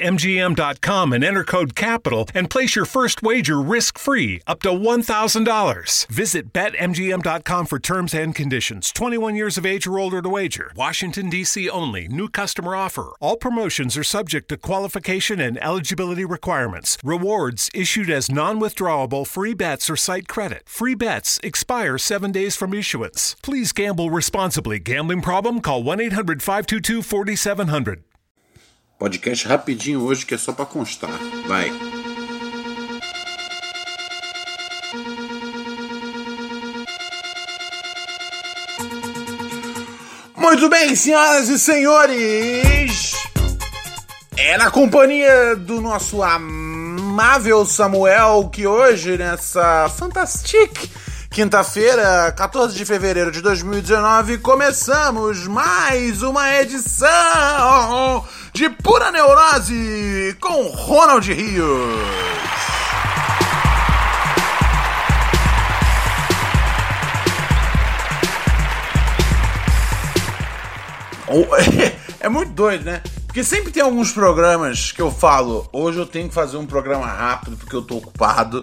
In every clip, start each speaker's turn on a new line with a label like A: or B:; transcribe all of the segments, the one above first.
A: betmgm.com and enter code CAPITAL and place your first wager risk-free up to $1,000. Visit betmgm.com for terms and conditions. 21 years of age or older to wager. Washington D.C. only. New customer offer. All promotions are subject to qualification and eligibility requirements. Rewards issued as non-withdrawable free bets or site credit. Free bets expire 7 days from issuance. Please gamble responsibly. Gambling problem? Call 1-800-522-4700.
B: Podcast rapidinho hoje que é só para constar. Vai. Muito bem, senhoras e senhores. É na companhia do nosso amável Samuel que hoje, nessa Fantastic quinta-feira, 14 de fevereiro de 2019, começamos mais uma edição de Pura Neurose com Ronald Rios. É muito doido, né? Porque sempre tem alguns programas que eu falo, hoje eu tenho que fazer um programa rápido porque eu tô ocupado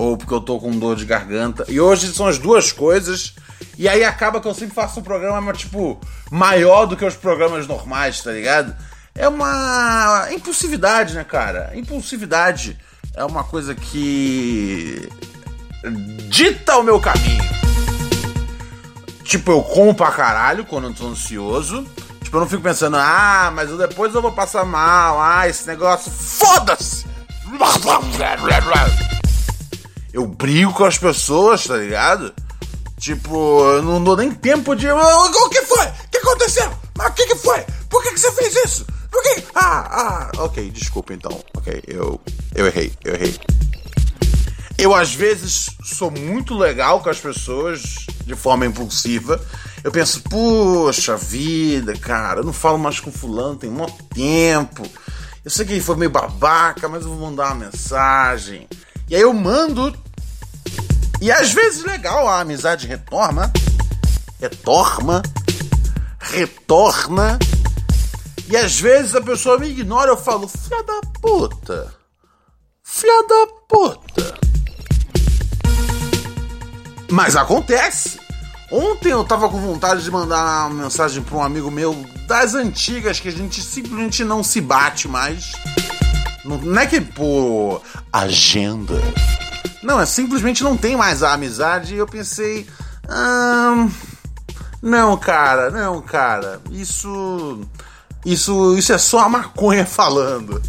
B: ou porque eu tô com dor de garganta. E hoje são as duas coisas. E aí acaba que eu sempre faço um programa, tipo, maior do que os programas normais, tá ligado? É uma impulsividade, né, cara? Impulsividade é uma coisa que dita o meu caminho. Tipo, eu como pra caralho quando eu tô ansioso. Tipo, eu não fico pensando, ah, mas depois eu vou passar mal, ah, esse negócio, foda-se! Eu brigo com as pessoas, tá ligado? Tipo, eu não dou nem tempo de. O que foi? O que aconteceu? Mas o que, foi? Por que, que você fez isso? Por que? Ah, ah, ok, desculpa então. Ok, eu. Eu errei, eu errei. Eu às vezes sou muito legal com as pessoas de forma impulsiva. Eu penso, poxa vida, cara, eu não falo mais com fulano tem muito tempo. Eu sei que ele foi meio babaca, mas eu vou mandar uma mensagem. E aí eu mando. E às vezes legal, a amizade retorna. Retorna. Retorna. E às vezes a pessoa me ignora, eu falo, filha da puta. Filha da puta. Mas acontece. Ontem eu tava com vontade de mandar uma mensagem para um amigo meu das antigas que a gente simplesmente não se bate mais. Não é que por agenda. Não, é simplesmente não tem mais a amizade. E eu pensei. Hum, não, cara, não, cara. Isso. Isso, isso é só a maconha falando.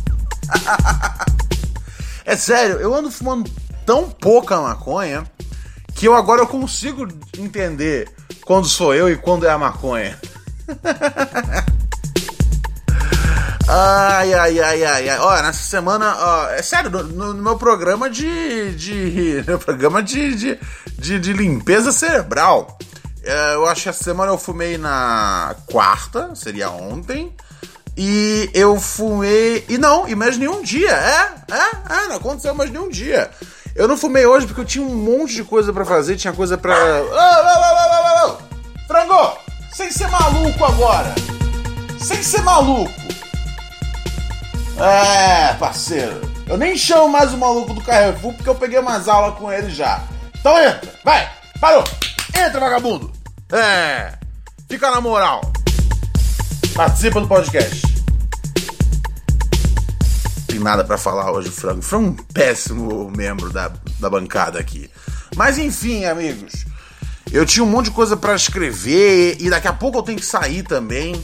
B: é sério, eu ando fumando tão pouca maconha que eu agora eu consigo entender quando sou eu e quando é a maconha. Ai, ai, ai, ai, ai. Ó, nessa semana, ó, é sério, no, no, meu programa de. de no programa de, de, de, de limpeza cerebral. É, eu acho que essa semana eu fumei na quarta, seria ontem. E eu fumei. E não, e mais nenhum dia. É, é, é, não aconteceu mais nenhum dia. Eu não fumei hoje porque eu tinha um monte de coisa para fazer, tinha coisa pra. Oh, oh, oh, Frango! Sem ser maluco agora! Sem ser maluco! É, parceiro. Eu nem chamo mais o maluco do Carrefour porque eu peguei umas aulas com ele já. Então entra, vai, parou. Entra, vagabundo. É, fica na moral. Participa do podcast. Tem nada para falar hoje, Frango. Foi um péssimo membro da, da bancada aqui. Mas enfim, amigos. Eu tinha um monte de coisa para escrever e daqui a pouco eu tenho que sair também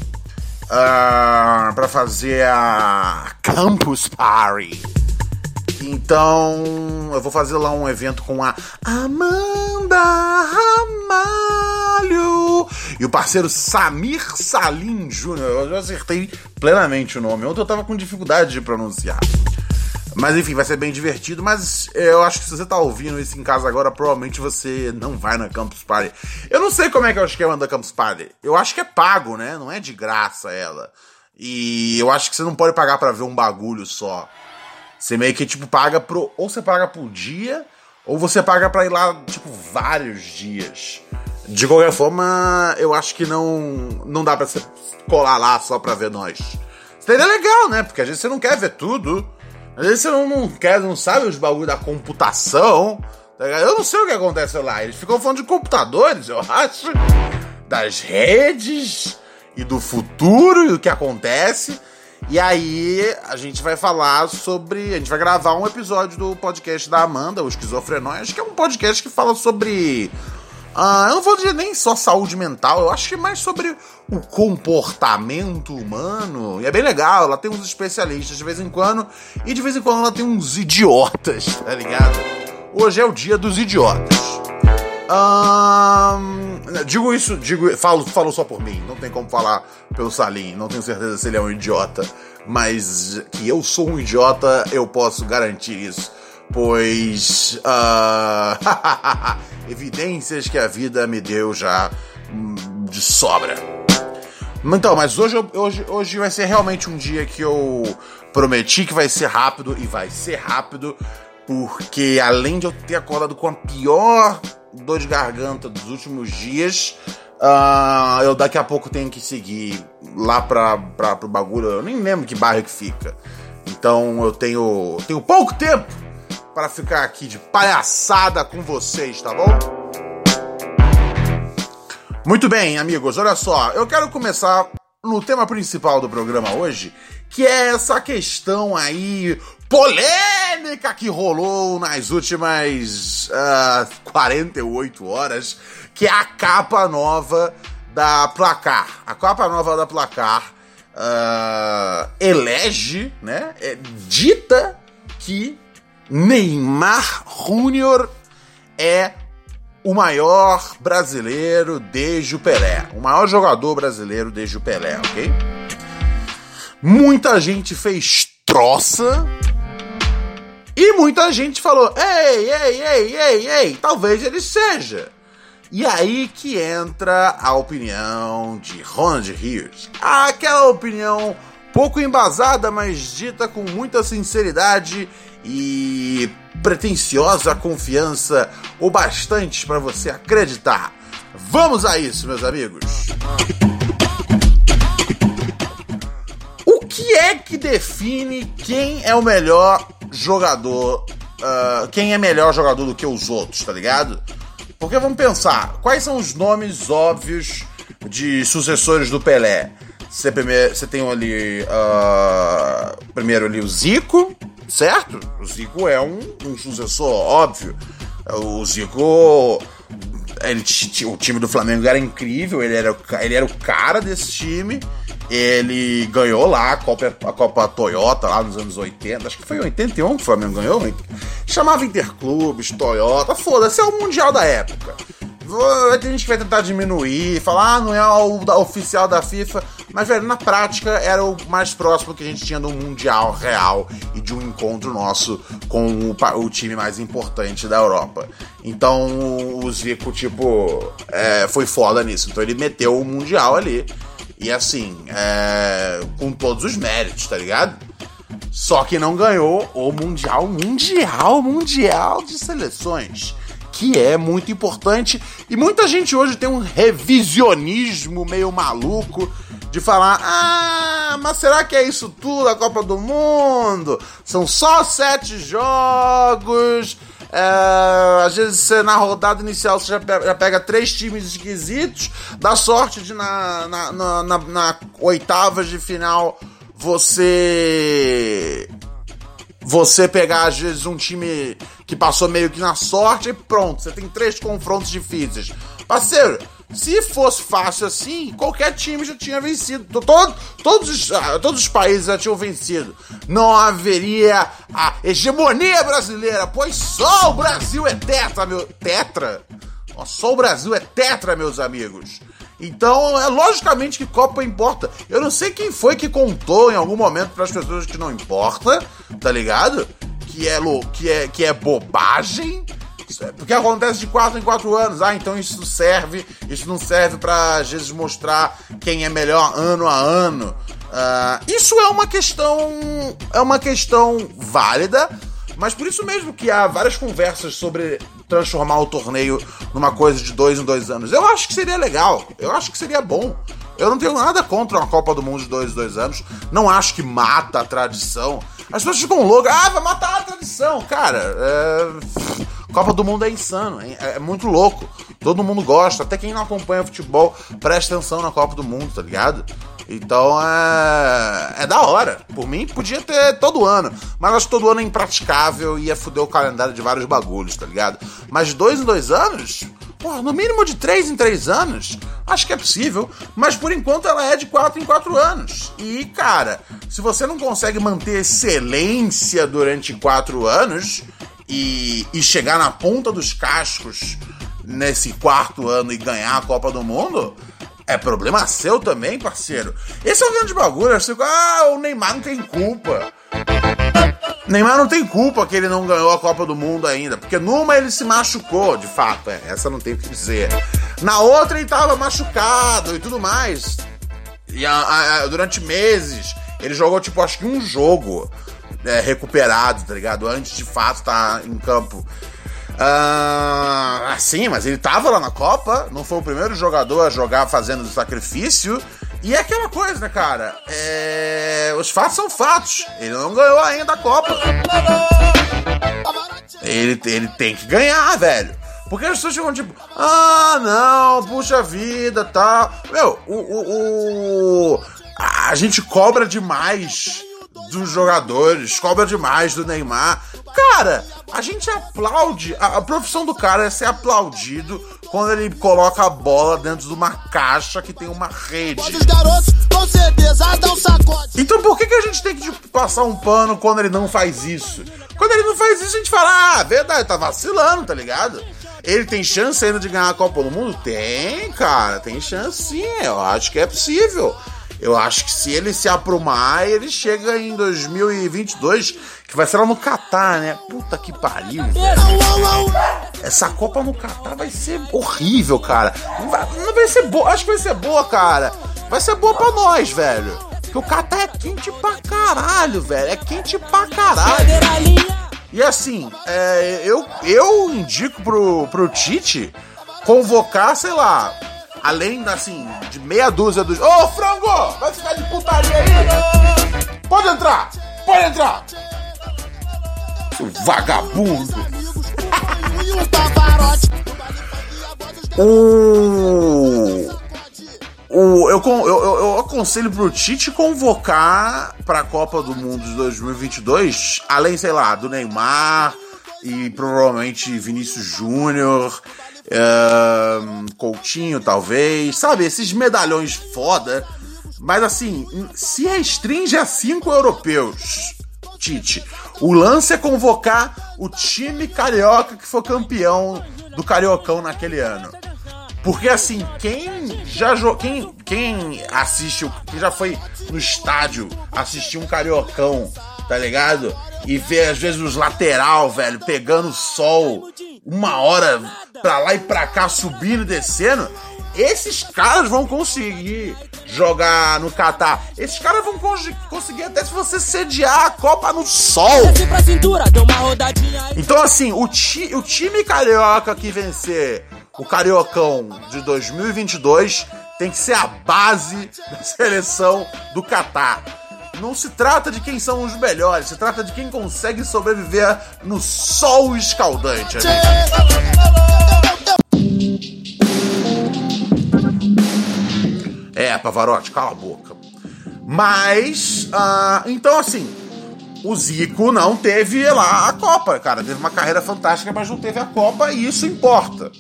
B: uh, ah, para fazer a Campus Party. Então, eu vou fazer lá um evento com a Amanda Ramalho e o parceiro Samir Salim Júnior. Eu já acertei plenamente o nome. Ontem eu tava com dificuldade de pronunciar. Mas enfim, vai ser bem divertido. Mas eu acho que se você tá ouvindo isso em casa agora, provavelmente você não vai na Campus Party. Eu não sei como é que é o esquema da Campus Party. Eu acho que é pago, né? Não é de graça ela. E eu acho que você não pode pagar para ver um bagulho só. Você meio que, tipo, paga pro. Ou você paga por dia, ou você paga pra ir lá, tipo, vários dias. De qualquer forma, eu acho que não, não dá pra você colar lá só pra ver nós. Seria legal, né? Porque às vezes você não quer ver tudo. Às vezes você não, não quer, não sabe os bagulhos da computação. Tá eu não sei o que acontece lá. Eles ficam falando de computadores, eu acho. Das redes e do futuro e do que acontece. E aí a gente vai falar sobre. A gente vai gravar um episódio do podcast da Amanda, o Esquizofrenóis, que é um podcast que fala sobre. Uh, eu não vou dizer nem só saúde mental, eu acho que mais sobre o comportamento humano. E é bem legal, ela tem uns especialistas de vez em quando, e de vez em quando ela tem uns idiotas, tá ligado? Hoje é o dia dos idiotas. Digo isso, digo, falo, falo só por mim, não tem como falar pelo Salim, não tenho certeza se ele é um idiota, mas que eu sou um idiota, eu posso garantir isso, pois uh, evidências que a vida me deu já hum, de sobra. Então, mas hoje, hoje, hoje vai ser realmente um dia que eu prometi que vai ser rápido e vai ser rápido, porque além de eu ter acordado com a pior dor de garganta dos últimos dias. Uh, eu daqui a pouco tenho que seguir lá pra, pra, pro bagulho. Eu nem lembro que bairro que fica. Então eu tenho, tenho pouco tempo para ficar aqui de palhaçada com vocês, tá bom? Muito bem, amigos, olha só. Eu quero começar no tema principal do programa hoje, que é essa questão aí polêmica que rolou nas últimas uh, 48 horas, que é a capa nova da Placar. A capa nova da Placar uh, elege, né, é, dita que Neymar Júnior é o maior brasileiro desde o Pelé. O maior jogador brasileiro desde o Pelé, ok? Muita gente fez troça e muita gente falou: ei, ei, ei, ei, ei, talvez ele seja. E aí que entra a opinião de Ronald Rios. Aquela opinião pouco embasada, mas dita com muita sinceridade e pretensiosa confiança o bastante para você acreditar. Vamos a isso, meus amigos. O que é que define quem é o melhor jogador, uh, quem é melhor jogador do que os outros, tá ligado? Porque vamos pensar, quais são os nomes óbvios de sucessores do Pelé? Você, tem ali. Uh, primeiro ali o Zico, certo? O Zico é um, um sucessor óbvio. O Zico. Ele, o time do Flamengo era incrível, ele era, ele era o cara desse time. Ele ganhou lá a Copa, a Copa Toyota lá nos anos 80, acho que foi em 81 que o Flamengo ganhou. Chamava Interclubes, Toyota, foda-se, é o Mundial da época. Vai ter gente vai tentar diminuir, falar, ah, não é o oficial da FIFA. Mas, velho, na prática era o mais próximo que a gente tinha do Mundial real e de um encontro nosso com o, o time mais importante da Europa. Então o Zico, tipo, é, foi foda nisso. Então ele meteu o Mundial ali. E assim, é, com todos os méritos, tá ligado? Só que não ganhou o Mundial, Mundial, Mundial de Seleções. Que é muito importante. E muita gente hoje tem um revisionismo meio maluco de falar: ah, mas será que é isso tudo a Copa do Mundo? São só sete jogos. É, às vezes você, na rodada inicial você já pega, três times esquisitos, dá sorte de na, na, na, na, na de final você você pegar às vezes um time que passou meio que na sorte e pronto, você tem três confrontos difíceis. Parceiro, Se fosse fácil assim, qualquer time já tinha vencido. Todo, todos, os, ah, todos os países já tinham vencido. Não haveria a hegemonia brasileira, pois só o Brasil é tetra, meu. Tetra? Só o Brasil é tetra, meus amigos. Então, é logicamente que Copa importa. Eu não sei quem foi que contou em algum momento para as pessoas que não importa, tá ligado? Que é, que é, que é bobagem. É porque acontece de 4 em 4 anos. Ah, então isso serve. Isso não serve para às vezes mostrar quem é melhor ano a ano. Uh, isso é uma questão. É uma questão válida. Mas por isso mesmo que há várias conversas sobre transformar o torneio numa coisa de dois em dois anos. Eu acho que seria legal. Eu acho que seria bom. Eu não tenho nada contra uma Copa do Mundo de dois em dois anos. Não acho que mata a tradição. As pessoas ficam loucas. Ah, vai matar a tradição. Cara, é... Copa do Mundo é insano. É, é muito louco. Todo mundo gosta. Até quem não acompanha futebol presta atenção na Copa do Mundo, tá ligado? Então é. É da hora. Por mim, podia ter todo ano. Mas acho que todo ano é impraticável e ia foder o calendário de vários bagulhos, tá ligado? Mas dois em dois anos, no mínimo de três em três anos, acho que é possível. Mas por enquanto ela é de quatro em quatro anos. E, cara, se você não consegue manter excelência durante quatro anos e, e chegar na ponta dos cascos nesse quarto ano e ganhar a Copa do Mundo é problema seu também, parceiro. Esse é o grande bagulho. Assim, ah, o Neymar não tem culpa. Neymar não tem culpa que ele não ganhou a Copa do Mundo ainda. Porque numa ele se machucou, de fato. É, essa não tem o que dizer. Na outra ele tava machucado e tudo mais. E a, a, durante meses ele jogou, tipo, acho que um jogo é, recuperado, tá ligado? Antes de fato estar tá em campo. Ah, sim, mas ele tava lá na Copa, não foi o primeiro jogador a jogar fazendo sacrifício. E é aquela coisa, né, cara? É... Os fatos são fatos. Ele não ganhou ainda a Copa. Ele, ele tem que ganhar, velho. Porque as pessoas ficam tipo, ah, não, puxa vida, tá. Meu, o, o, o, a gente cobra demais dos jogadores, cobra demais do Neymar. Cara, a gente aplaude. A, a, profissão do cara é ser aplaudido quando ele coloca a bola dentro de uma caixa que tem uma rede. Então por que, que a gente tem que tipo, passar um pano quando ele não faz isso? Quando ele não faz isso, a gente fala, ah, verdade, tá vacilando, tá ligado? Ele tem chance ainda de ganhar a Copa do Mundo? Tem, cara, tem chance sim. Eu acho que é possível. Eu acho que se ele se aprumar, ele chega em 2022, que vai ser lá no Catar, né? Puta que pariu, velho. Essa Copa no Catar vai ser horrível, cara. Não vai, não vai ser boa, acho que vai ser boa, cara. Vai ser boa pra nós, velho. Porque o Catar é quente pra caralho, velho. É quente pra caralho. E assim, é, eu, eu indico pro, pro Tite convocar, sei lá, além, assim, de meia dúzia dos. Ô, oh, frango! Vai ficar de putaria aí! Pode entrar! Pode entrar! Seu vagabundo! o... O, eu, eu, eu, aconselho pro Tite convocar pra Copa do Mundo de 2022, além, sei lá, do Neymar e provavelmente Vinícius Júnior Coutinho, talvez. Sabe, esses medalhões foda. Mas assim, se restringe a cinco europeus, Tite. O lance é convocar o time carioca que foi campeão do Cariocão naquele ano. Porque assim, quem já quem, quem assiste, quem já foi no estádio assistir um Cariocão, tá ligado? E vê às vezes os lateral, velho, pegando sol uma hora pra lá e pra cá, subindo e descendo, esses caras vão conseguir jogar no Catar. Esses caras vão conseguir até se você sediar a Copa no sol. Então, assim, o, ti o time carioca que vencer o Cariocão de 2022 tem que ser a base da seleção do Catar. Não se trata de quem são os melhores, se trata de quem consegue sobreviver no sol escaldante. É, Pavarotti, cala a boca. Mas, uh, então assim, o Zico não teve lá a Copa, cara. Teve uma carreira fantástica, mas não teve a Copa e isso importa.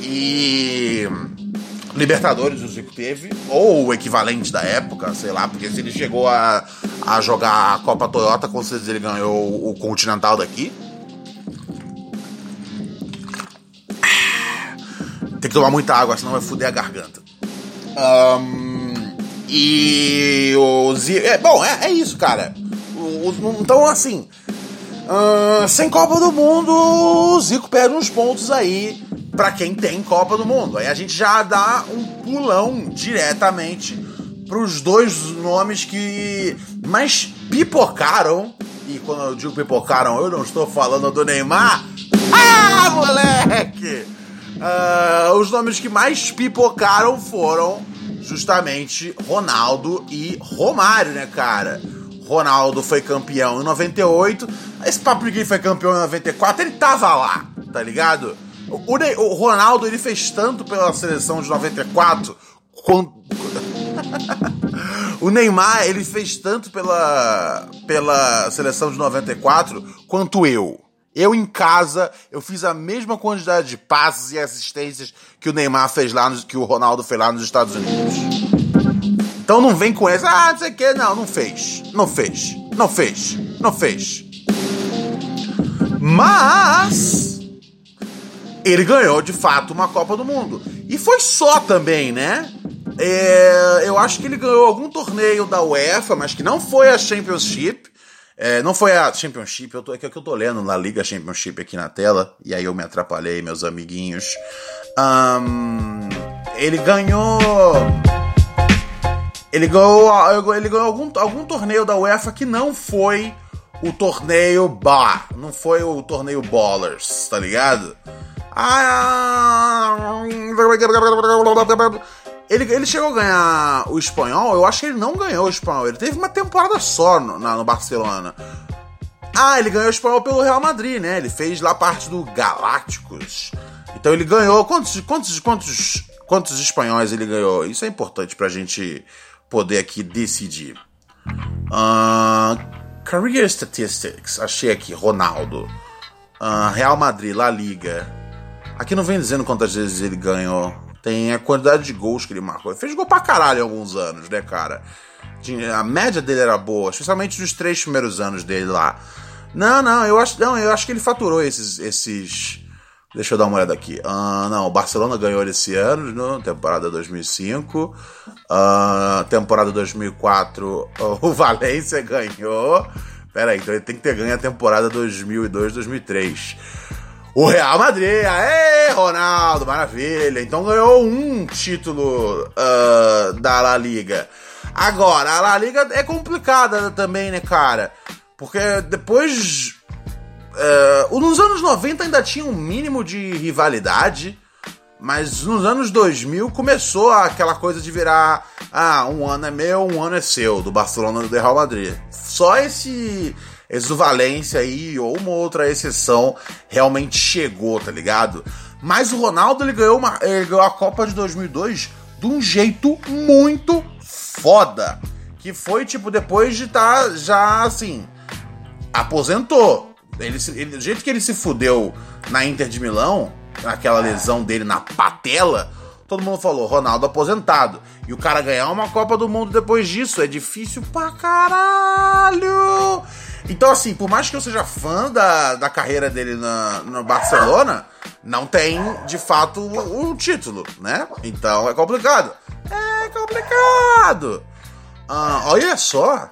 B: E Libertadores o Zico teve, ou o equivalente da época, sei lá, porque se ele chegou a, a jogar a Copa Toyota, com certeza ele ganhou o, Continental daqui. Tem que tomar muita água, senão vai foder a garganta. Um, e o Zico. É, bom, é, é isso, cara. Então, assim. Uh, sem Copa do Mundo, o Zico perde uns pontos aí para quem tem Copa do Mundo. Aí a gente já dá um pulão diretamente pros dois nomes que mais pipocaram. E quando eu digo pipocaram, eu não estou falando do Neymar. Ah, moleque! Uh, os nomes que mais pipocaram foram justamente Ronaldo e Romário, né, cara? Ronaldo foi campeão em 98. Esse papo foi campeão em 94, ele tava lá, tá ligado? O, o Ronaldo, ele fez tanto pela seleção de 94 quanto. o Neymar, ele fez tanto pela, pela seleção de 94 quanto eu. Eu em casa, eu fiz a mesma quantidade de passes e assistências que o Neymar fez lá, que o Ronaldo fez lá nos Estados Unidos. Então não vem com essa, ah, não sei o que, não, não fez. Não fez. Não fez. Não fez. Mas ele ganhou de fato uma Copa do Mundo. E foi só também, né? É, eu acho que ele ganhou algum torneio da UEFA, mas que não foi a Championship. É, não foi a Championship, eu tô, é que eu tô lendo na Liga Championship aqui na tela, e aí eu me atrapalhei, meus amiguinhos. Um, ele ganhou ele ganhou, ele ganhou algum, algum torneio da UEFA que não foi o torneio Bar, não foi o torneio Ballers, tá ligado? Ele, ele chegou a ganhar o espanhol, eu acho que ele não ganhou o espanhol, ele teve uma temporada só no, na, no Barcelona. Ah, ele ganhou o espanhol pelo Real Madrid, né? Ele fez lá parte do Galácticos. Então ele ganhou. Quantos, quantos, quantos, quantos espanhóis ele ganhou? Isso é importante pra gente poder aqui decidir. Uh, career Statistics, achei aqui, Ronaldo. Uh, Real Madrid, La Liga. Aqui não vem dizendo quantas vezes ele ganhou. Tem a quantidade de gols que ele marcou. Ele fez gol pra caralho em alguns anos, né, cara? A média dele era boa, especialmente nos três primeiros anos dele lá. Não, não, eu acho, não, eu acho que ele faturou esses, esses Deixa eu dar uma olhada aqui. Uh, não, o Barcelona ganhou esse ano, no, temporada 2005. Uh, temporada 2004, o Valência ganhou. Pera aí, então ele tem que ter ganho a temporada 2002-2003. O Real Madrid, aê, Ronaldo, maravilha. Então ganhou um título uh, da La Liga. Agora, a La Liga é complicada também, né, cara? Porque depois Uh, nos anos 90 ainda tinha um mínimo de rivalidade, mas nos anos 2000 começou aquela coisa de virar: ah, um ano é meu, um ano é seu, do Barcelona e do Real Madrid. Só esse, esse do Valência aí, ou uma outra exceção, realmente chegou, tá ligado? Mas o Ronaldo ele ganhou, uma, ele ganhou a Copa de 2002 de um jeito muito foda. Que foi tipo depois de estar tá já assim, aposentou ele, ele, do jeito que ele se fudeu na Inter de Milão, naquela lesão dele na patela, todo mundo falou, Ronaldo aposentado. E o cara ganhar uma Copa do Mundo depois disso é difícil pra caralho. Então, assim, por mais que eu seja fã da, da carreira dele na, no Barcelona, não tem, de fato, o título, né? Então é complicado. É complicado. Ah, olha só.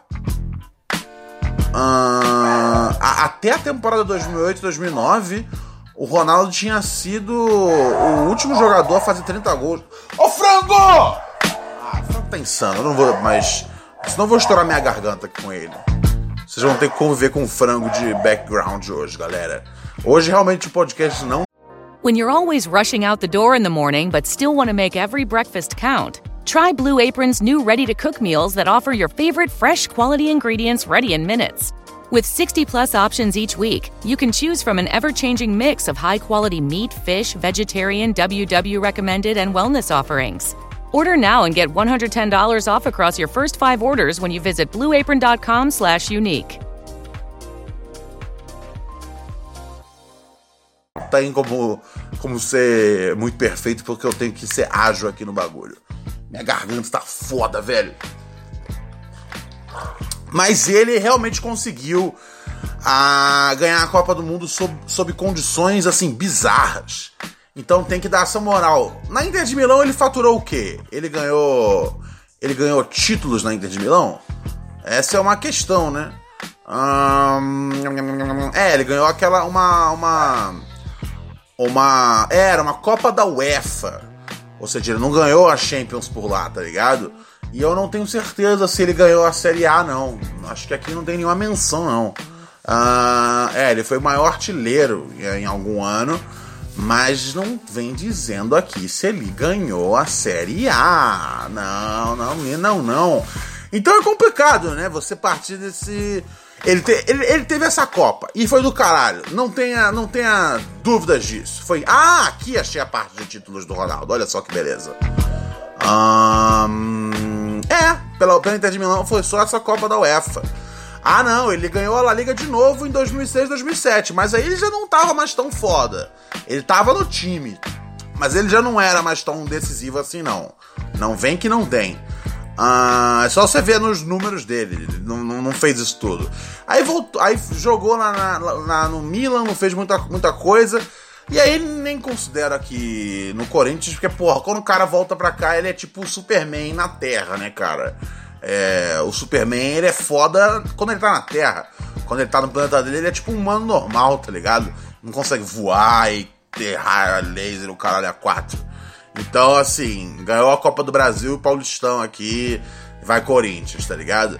B: Uh, até a temporada 2008-2009, o Ronaldo tinha sido o último jogador a fazer 30 gols. Ô frango! Ah, o frango tá insano, eu não vou mais. Senão eu vou estourar minha garganta aqui com ele. Vocês vão ter que conviver com o frango de background hoje, galera. Hoje realmente o podcast não.
C: When you're always rushing out the door in the morning but still want to make every breakfast count. Try Blue Apron's new ready to cook meals that offer your favorite fresh quality ingredients ready in minutes. With 60 plus options each week, you can choose from an ever changing mix of high quality meat, fish, vegetarian, WW recommended, and wellness offerings. Order now and get $110 off across your first five orders when you visit blueapron.com/slash unique.
B: tem como, como ser muito perfeito, porque eu tenho que ser ágil aqui no bagulho. Minha garganta tá foda, velho. Mas ele realmente conseguiu a ganhar a Copa do Mundo sob, sob condições assim bizarras. Então tem que dar essa moral. Na Inter de Milão ele faturou o quê? Ele ganhou ele ganhou títulos na Inter de Milão? Essa é uma questão, né? é, ele ganhou aquela uma uma uma era uma Copa da UEFA. Ou seja, ele não ganhou a Champions por lá, tá ligado? E eu não tenho certeza se ele ganhou a Série A, não. Acho que aqui não tem nenhuma menção, não. Uh, é, ele foi o maior artilheiro em algum ano, mas não vem dizendo aqui se ele ganhou a Série A. Não, não, não, não. Então é complicado, né? Você partir desse. Ele, te, ele, ele, teve essa Copa e foi do caralho. Não tenha, não tenha dúvidas disso. Foi. Ah, aqui achei a parte de títulos do Ronaldo. Olha só que beleza. Um, é, pela, pela Inter de Milão foi só essa Copa da UEFA. Ah, não, ele ganhou a La Liga de novo em 2006, 2007, mas aí ele já não tava mais tão foda. Ele tava no time, mas ele já não era mais tão decisivo assim, não. Não vem que não tem. Ah, é só você ver nos números dele, ele não, não, fez isso tudo. Aí voltou, aí jogou na, no Milan, não fez muita, muita coisa. E aí nem considero aqui no Corinthians, porque, porra, quando o cara volta pra cá, ele é tipo o Superman na Terra, né, cara? É, o Superman, ele é foda quando ele tá na Terra. Quando ele tá no planeta dele, ele é tipo um humano normal, tá ligado? Não consegue voar e ter raio laser, o caralho a quatro. Então, assim, ganhou a Copa do Brasil, o Paulistão aqui, vai Corinthians, tá ligado?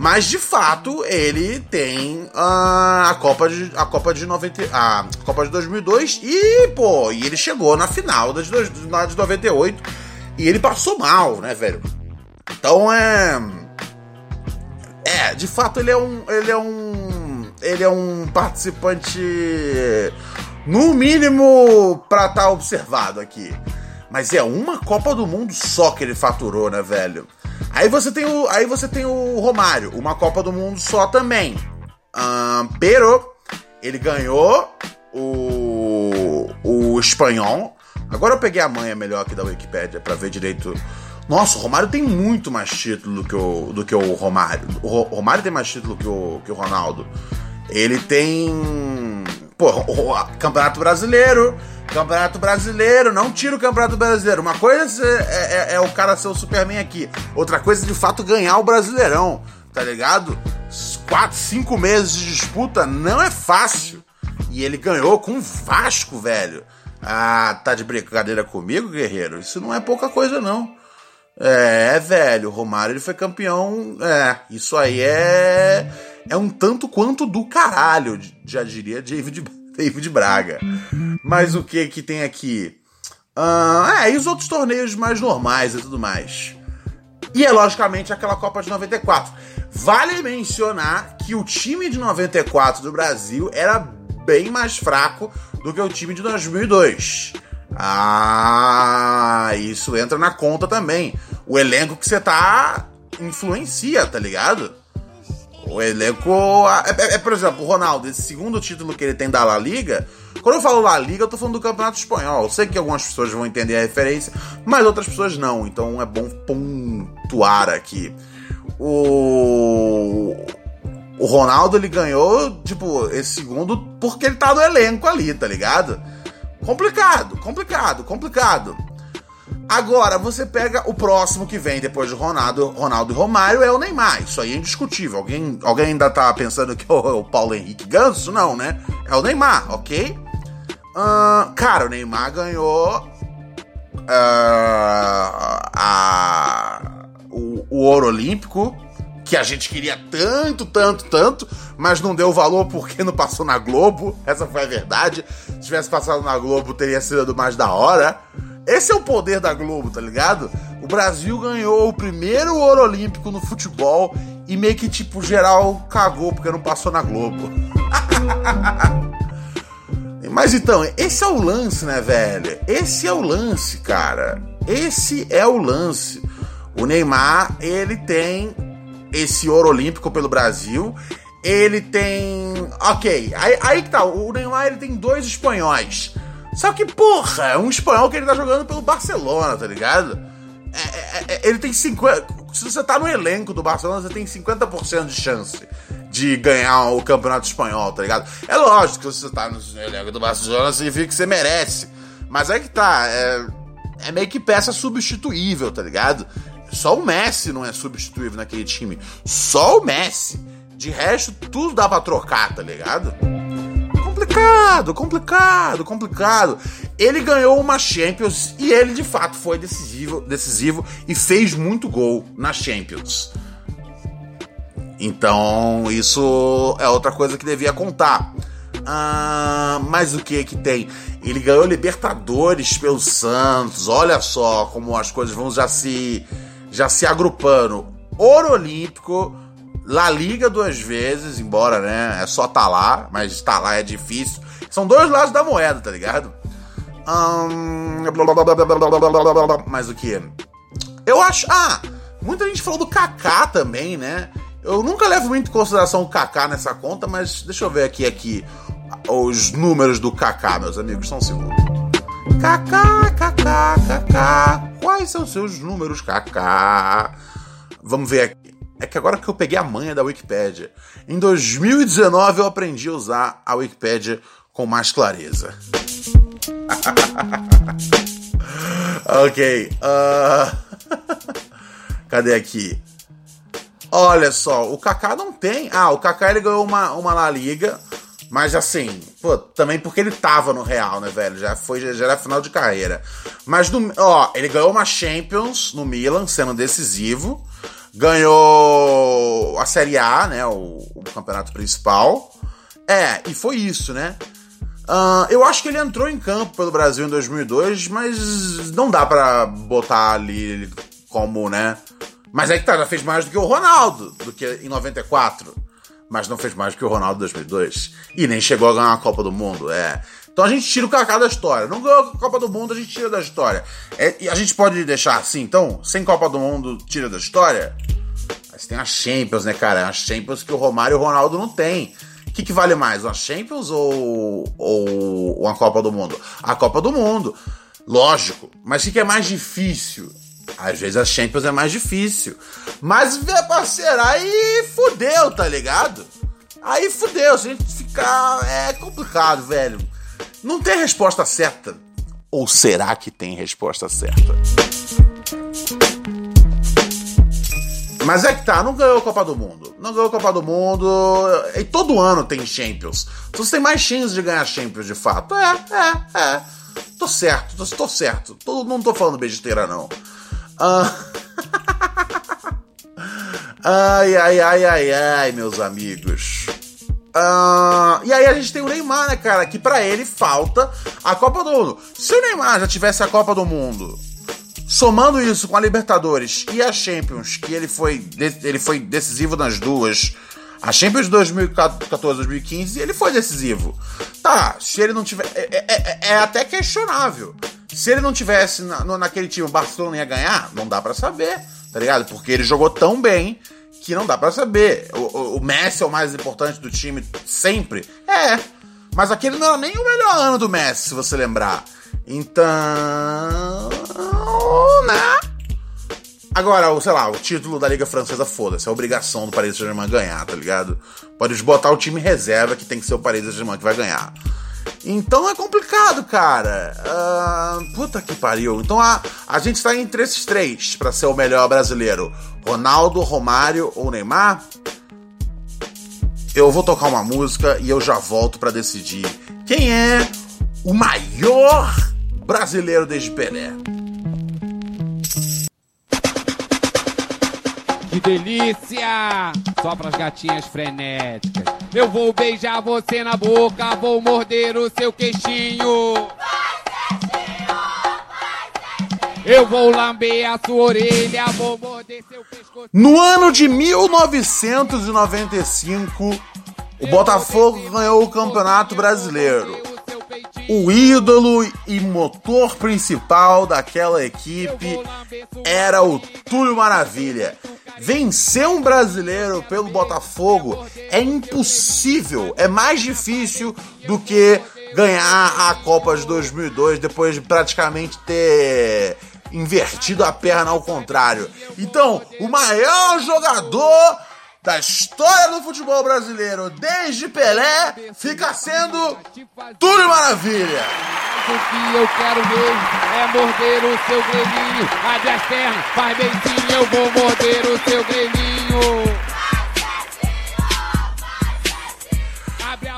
B: Mas de fato, ele tem uh, a Copa de a Copa de 90, a Copa de 2002 e, pô, e ele chegou na final da de, de 98 e ele passou mal, né, velho? Então é é, de fato ele é um ele é um ele é um participante no mínimo para estar tá observado aqui. Mas é uma Copa do Mundo só que ele faturou, né, velho? Aí você tem o, aí você tem o Romário, uma Copa do Mundo só também. Um, pero ele ganhou o, o espanhol. Agora eu peguei a manha melhor aqui da Wikipedia para ver direito. Nossa, o Romário tem muito mais título do que o, do que o Romário. O Romário tem mais título que o, que o Ronaldo. Ele tem. Pô, Campeonato Brasileiro, Campeonato Brasileiro, não tira o Campeonato Brasileiro. Uma coisa é, é, é, o cara ser o Superman aqui, outra coisa é de fato ganhar o Brasileirão, tá ligado? Quatro, cinco meses de disputa não é fácil. E ele ganhou com o Vasco, velho. Ah, tá de brincadeira comigo, guerreiro? Isso não é pouca coisa, não. É, velho, o Romário ele foi campeão. É, isso aí é. É um tanto quanto do caralho, já diria David David Braga. Mas o que que tem aqui? Uh, é, e os outros torneios mais normais e tudo mais. E é logicamente aquela Copa de 94. Vale mencionar que o time de 94 do Brasil era bem mais fraco do que o time de 2002. Ah, isso entra na conta também. O elenco que você tá influencia, tá ligado? O elenco. É, é, é, por exemplo, o Ronaldo, esse segundo título que ele tem da La Liga. Quando eu falo La Liga, eu tô falando do Campeonato Espanhol. Eu sei que algumas pessoas vão entender a referência, mas outras pessoas não. Então é bom pontuar aqui. O. O Ronaldo ele ganhou, tipo, esse segundo porque ele tá no elenco ali, tá ligado? Complicado, complicado, complicado. Agora, você pega o próximo que vem depois de Ronaldo, Ronaldo e Romário, é o Neymar. Isso aí é indiscutível. Alguém, alguém ainda tá pensando que é o, Paulo Henrique Ganso? Não, né? É o Neymar, ok? Uh, cara, o Neymar ganhou uh, a, o, o ouro olímpico, que a gente queria tanto, tanto, tanto, mas não deu valor porque não passou na Globo. Essa foi a verdade. Se tivesse passado na Globo, teria sido mais da hora. Esse é o poder da Globo, tá ligado? O Brasil ganhou o primeiro ouro olímpico no futebol e meio que, tipo, geral cagou porque não passou na Globo. Mas então, esse é o lance, né, velho? Esse é o lance, cara. Esse é o lance. O Neymar, ele tem esse ouro olímpico pelo Brasil Ele tem. Ok, aí, aí que tá. O Neymar ele tem dois espanhóis. Só que, porra, é um espanhol que ele tá jogando pelo Barcelona, tá ligado? É, é, é, ele tem 50. Se você tá no elenco do Barcelona, você tem 50% de chance de ganhar o campeonato espanhol, tá ligado? É lógico que se você tá no elenco do Barcelona, significa que você merece. Mas é que tá, é, é meio que peça substituível, tá ligado? Só o Messi não é substituível naquele time. Só o Messi. De resto, tudo dá pra trocar, tá ligado? Complicado, complicado, complicado. Ele ganhou uma Champions e ele de fato foi decisivo, decisivo e fez muito gol na Champions. Então, isso é outra coisa que devia contar. Ah, mas o que que tem? Ele ganhou Libertadores pelo Santos. Olha só como as coisas vão já se já se agrupando. Ouro Olímpico, La Liga duas vezes, embora, né, é só tá lá, mas estar tá lá é difícil. São dois lados da moeda, tá ligado? Um, mas o que? Eu acho. Ah, muita gente falou do Kaká também, né? Eu nunca levo muito em consideração o Kaká nessa conta, mas deixa eu ver aqui, aqui os números do Kaká, meus amigos, são um segundo. Kaká, Kaká, Kaká. Quais são seus números, Kaká? Vamos ver aqui. É que agora que eu peguei a manha da Wikipedia. Em 2019 eu aprendi a usar a Wikipedia com mais clareza. ok. Uh... Cadê aqui? Olha só, o Kaká não tem. Ah, o Kaká ele ganhou uma, uma La Liga, mas assim, pô, também porque ele tava no Real, né, velho? Já foi, já era final de carreira. Mas no, ó, ele ganhou uma Champions no Milan, sendo decisivo. Ganhou a Série A, né, o, o campeonato principal. É, e foi isso, né? Uh, eu acho que ele entrou em campo pelo Brasil em 2002, mas não dá para botar ali como, né? Mas é que tá, já fez mais do que o Ronaldo, do que em 94. Mas não fez mais do que o Ronaldo em 2002. E nem chegou a ganhar a Copa do Mundo, é. Então a gente tira o Kaká da história. Não ganhou a Copa do Mundo, a gente tira da história. É, e a gente pode deixar assim, então, sem Copa do Mundo, tira da história? Mas tem a Champions, né, cara? A Champions que o Romário e o Ronaldo não tem. O que, que vale mais, uma Champions ou, ou uma Copa do Mundo? A Copa do Mundo. Lógico. Mas o que, que é mais difícil? Às vezes a Champions é mais difícil. Mas, vê, parceiro, aí fudeu, tá ligado? Aí fudeu, se a gente ficar. É complicado, velho. Não tem resposta certa. Ou será que tem resposta certa? Mas é que tá, não ganhou a Copa do Mundo. Não ganhou a Copa do Mundo. E todo ano tem Champions. Então você tem mais chances de ganhar Champions de fato. É, é, é. Tô certo, tô, tô certo. Tô, não tô falando besteira, não. Ah. ai, ai, ai, ai, ai, meus amigos. Uh, e aí a gente tem o Neymar, né, cara? Que para ele falta a Copa do Mundo. Se o Neymar já tivesse a Copa do Mundo, somando isso com a Libertadores e a Champions, que ele foi, ele foi decisivo nas duas. A Champions 2014-2015 ele foi decisivo. Tá, se ele não tiver. É, é, é, é até questionável. Se ele não tivesse na, no, naquele time, o Barcelona ia ganhar? Não dá para saber, tá ligado? Porque ele jogou tão bem que não dá para saber. O, o, o, Messi é o mais importante do time sempre? É. Mas aquele não era nem o melhor ano do Messi, se você lembrar. Então. né? Agora, sei lá, o título da Liga Francesa, foda-se, é obrigação do Paris Saint-Germain ganhar, tá ligado? Pode botar o time reserva que tem que ser o Paris Saint-Germain que vai ganhar. Então é complicado, cara. Uh, puta que pariu. Então a, a gente está entre esses três para ser o melhor brasileiro: Ronaldo, Romário ou Neymar. Eu vou tocar uma música e eu já volto para decidir quem é o maior brasileiro desde Pelé.
D: Que delícia! Só pras gatinhas frenéticas. Eu vou beijar você na boca, vou morder o seu queixinho. Eu vou lamber a sua orelha, vou morder seu pescoço.
B: No ano de 1995, o Botafogo ganhou o Campeonato Brasileiro. O ídolo e motor principal daquela equipe era o Túlio Maravilha. vencer um brasileiro pelo Botafogo é impossível, é mais difícil do que ganhar a Copa de 2002 depois de praticamente ter invertido a perna ao contrário. Então, o maior jogador da história do futebol brasileiro desde Pelé fica sendo Túlio Maravilha.
D: O que eu quero ver é morder o seu grelhinho. Abre as pernas, faz sim, eu vou morder o seu grelhinho.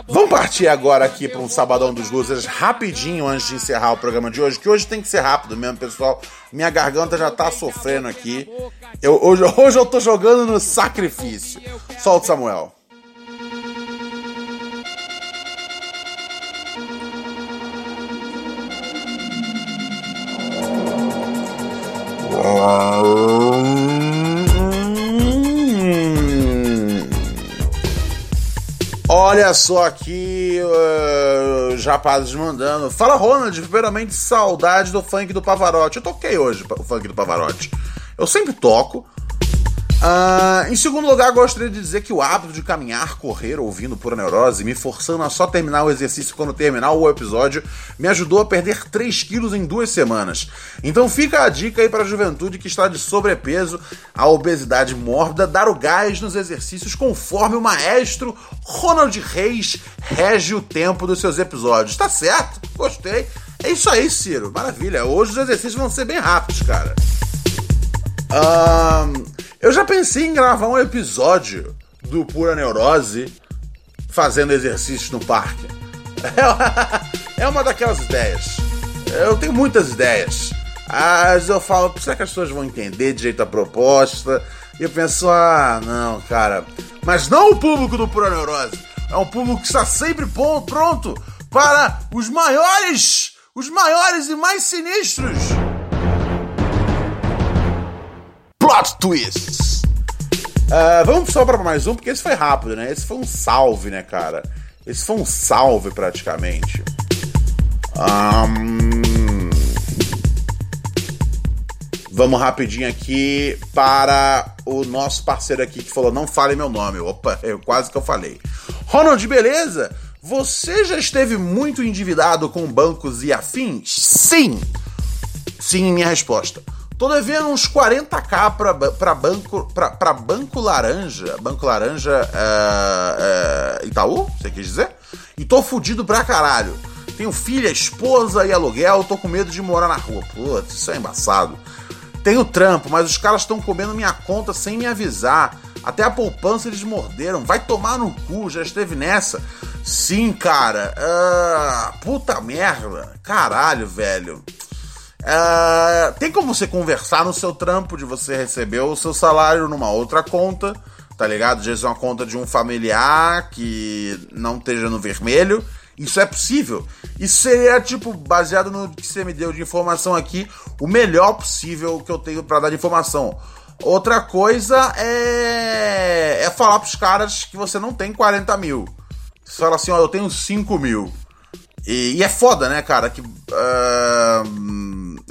B: Vamos partir agora aqui para um Sabadão dos Losers rapidinho antes de encerrar o programa de hoje, que hoje tem que ser rápido mesmo, pessoal. Minha garganta já tá sofrendo aqui. Eu, hoje, hoje eu tô jogando no sacrifício. Solta, Samuel. Olha só aqui, uh, Japazes mandando. Fala, Ronald, primeiramente saudade do funk do Pavarotti. Eu toquei hoje o funk do Pavarotti. Eu sempre toco, Uh, em segundo lugar, gostaria de dizer que o hábito de caminhar, correr, ouvindo pura neurose, me forçando a só terminar o exercício quando terminar o episódio, me ajudou a perder 3 quilos em duas semanas. Então fica a dica aí para a juventude que está de sobrepeso, a obesidade mórbida, dar o gás nos exercícios conforme o maestro Ronald Reis rege o tempo dos seus episódios. Tá certo? Gostei. É isso aí, Ciro. Maravilha. Hoje os exercícios vão ser bem rápidos, cara. Um, eu já pensei em gravar um episódio do Pura Neurose fazendo exercícios no parque. É uma daquelas ideias. Eu tenho muitas ideias. Mas eu falo, será que as pessoas vão entender de jeito a proposta? E eu penso, ah, não, cara. Mas não o público do Pura Neurose. É um público que está sempre pronto para os maiores, os maiores e mais sinistros plot twists. Uh, vamos só para mais um, porque esse foi rápido, né? Esse foi um salve, né, cara? Esse foi um salve praticamente. Um... Vamos rapidinho aqui para o nosso parceiro aqui que falou: não fale meu nome. Opa, eu quase que eu falei. Ronald, beleza? Você já esteve muito endividado com bancos e afins? Sim! Sim, minha resposta. Tô devendo uns 40k pra, pra, banco, pra, pra Banco Laranja. Banco Laranja é, é, Itaú, você quis dizer? E tô fudido pra caralho. Tenho filha, esposa e aluguel, tô com medo de morar na rua. Putz, isso é embaçado. Tenho trampo, mas os caras estão comendo minha conta sem me avisar. Até a poupança eles morderam. Vai tomar no cu, já esteve nessa. Sim, cara. Uh, puta merda. Caralho, velho. Uh, tem como você conversar no seu trampo de você receber o seu salário numa outra conta, tá ligado? Às vezes uma conta de um familiar que não esteja no vermelho. Isso é possível. Isso seria, tipo, baseado no que você me deu de informação aqui, o melhor possível que eu tenho para dar de informação. Outra coisa é, é falar pros caras que você não tem 40 mil. Você fala assim, ó, eu tenho 5 mil. E, e é foda, né, cara? Que. Uh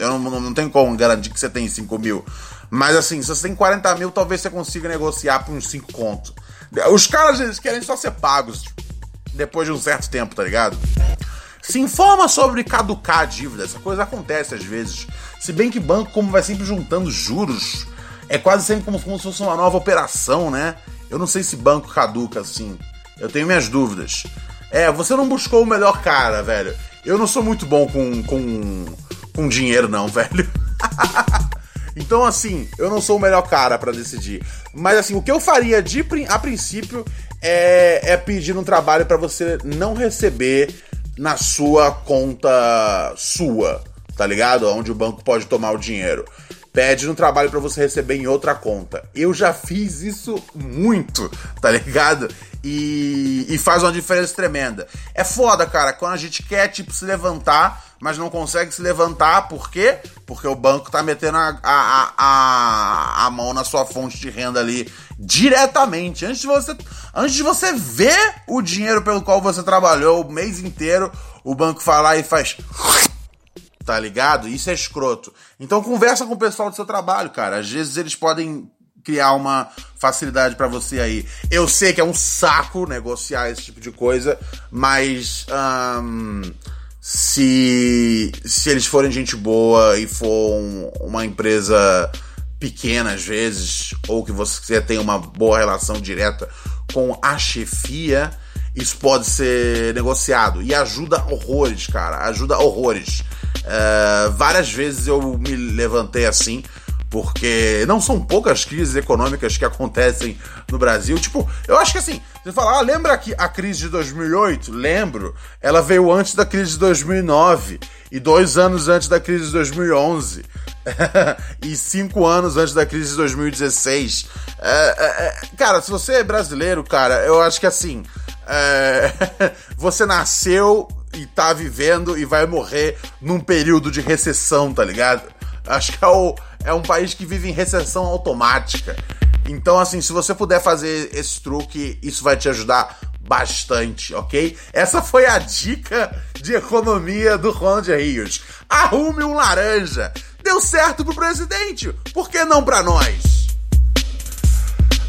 B: eu não, não, tenho como garantir que você tem 5 mil. Mas assim, se você tem 40 mil, talvez você consiga negociar por uns 5 contos. Os caras eles querem só ser pagos depois de um certo tempo, tá ligado? Se informa sobre caducar a dívida. Essa coisa acontece às vezes. Se bem que banco, como vai sempre juntando juros, é quase sempre como, como se fosse uma nova operação, né? Eu não sei se banco caduca assim. Eu tenho minhas dúvidas. É, você não buscou o melhor cara, velho. Eu não sou muito bom com, com com dinheiro, não, velho. então, assim, eu não sou o melhor cara para decidir. Mas, assim, o que eu faria de, a princípio é, é pedir um trabalho para você não receber na sua conta sua, tá ligado? Onde o banco pode tomar o dinheiro. Pede um trabalho para você receber em outra conta. Eu já fiz isso muito, tá ligado? E, e faz uma diferença tremenda. É foda, cara, quando a gente quer, tipo, se levantar mas não consegue se levantar, por quê? Porque o banco tá metendo a, a, a, a mão na sua fonte de renda ali diretamente. Antes de, você, antes de você ver o dinheiro pelo qual você trabalhou o mês inteiro, o banco vai lá e faz. Tá ligado? Isso é escroto. Então conversa com o pessoal do seu trabalho, cara. Às vezes eles podem criar uma facilidade para você aí. Eu sei que é um saco negociar esse tipo de coisa, mas um, se se eles forem gente boa e for um, uma empresa pequena às vezes, ou que você tenha uma boa relação direta com a chefia, isso pode ser negociado e ajuda horrores, cara, ajuda horrores. Uh, várias vezes eu me levantei assim porque não são poucas crises econômicas que acontecem no Brasil. Tipo, eu acho que assim, você fala, ah, lembra que a crise de 2008? Lembro. Ela veio antes da crise de 2009 e dois anos antes da crise de 2011 e cinco anos antes da crise de 2016. É, é, é, cara, se você é brasileiro, cara, eu acho que assim, é, você nasceu e tá vivendo e vai morrer num período de recessão, tá ligado? Acho que é o é um país que vive em recessão automática. Então, assim, se você puder fazer esse truque, isso vai te ajudar bastante, ok? Essa foi a dica de economia do Ronald Rios. Arrume um laranja. Deu certo pro presidente, por que não pra nós?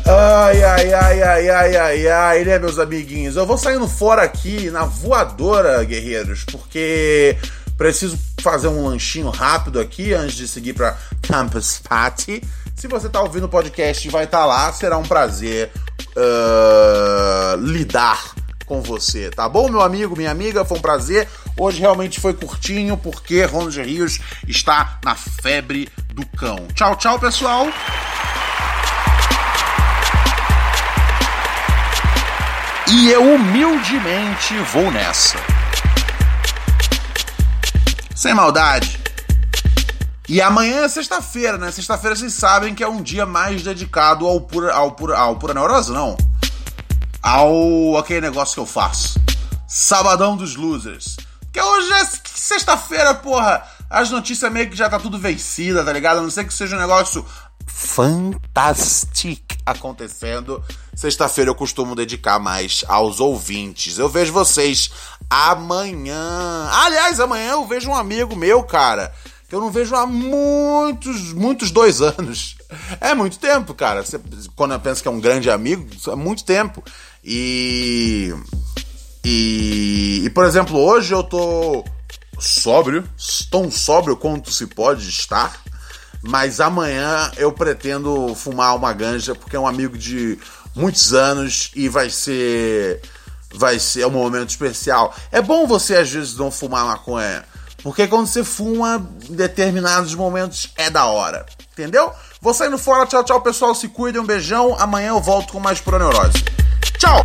B: Ai, ai, ai, ai, ai, ai, ai, né, meus amiguinhos? Eu vou saindo fora aqui na voadora, guerreiros, porque Preciso fazer um lanchinho rápido aqui antes de seguir para Campus Party. Se você está ouvindo o podcast vai estar tá lá, será um prazer uh, lidar com você, tá bom, meu amigo, minha amiga? Foi um prazer. Hoje realmente foi curtinho porque Ronald Rios está na febre do cão. Tchau, tchau, pessoal. E eu humildemente vou nessa sem maldade. E amanhã é sexta-feira, né? Sexta-feira vocês sabem que é um dia mais dedicado ao pura, ao pura, ao pura neurose, não. Ao aquele negócio que eu faço. Sabadão dos Losers. Que hoje é sexta-feira, porra. As notícias meio que já tá tudo vencida, tá ligado? A não ser que seja um negócio fantástico acontecendo. Sexta-feira eu costumo dedicar mais aos ouvintes. Eu vejo vocês amanhã. Aliás, amanhã eu vejo um amigo meu, cara, que eu não vejo há muitos, muitos dois anos. É muito tempo, cara. Você, quando eu penso que é um grande amigo, é muito tempo. E, e, e por exemplo, hoje eu tô sóbrio, tão sóbrio quanto se pode estar. Mas amanhã eu pretendo fumar uma ganja porque é um amigo de muitos anos e vai ser vai ser um momento especial. É bom você às vezes não fumar maconha, porque quando você fuma em determinados momentos é da hora. Entendeu? Vou saindo fora, tchau, tchau, pessoal. Se cuidem, um beijão. Amanhã eu volto com mais Proneurose. Tchau!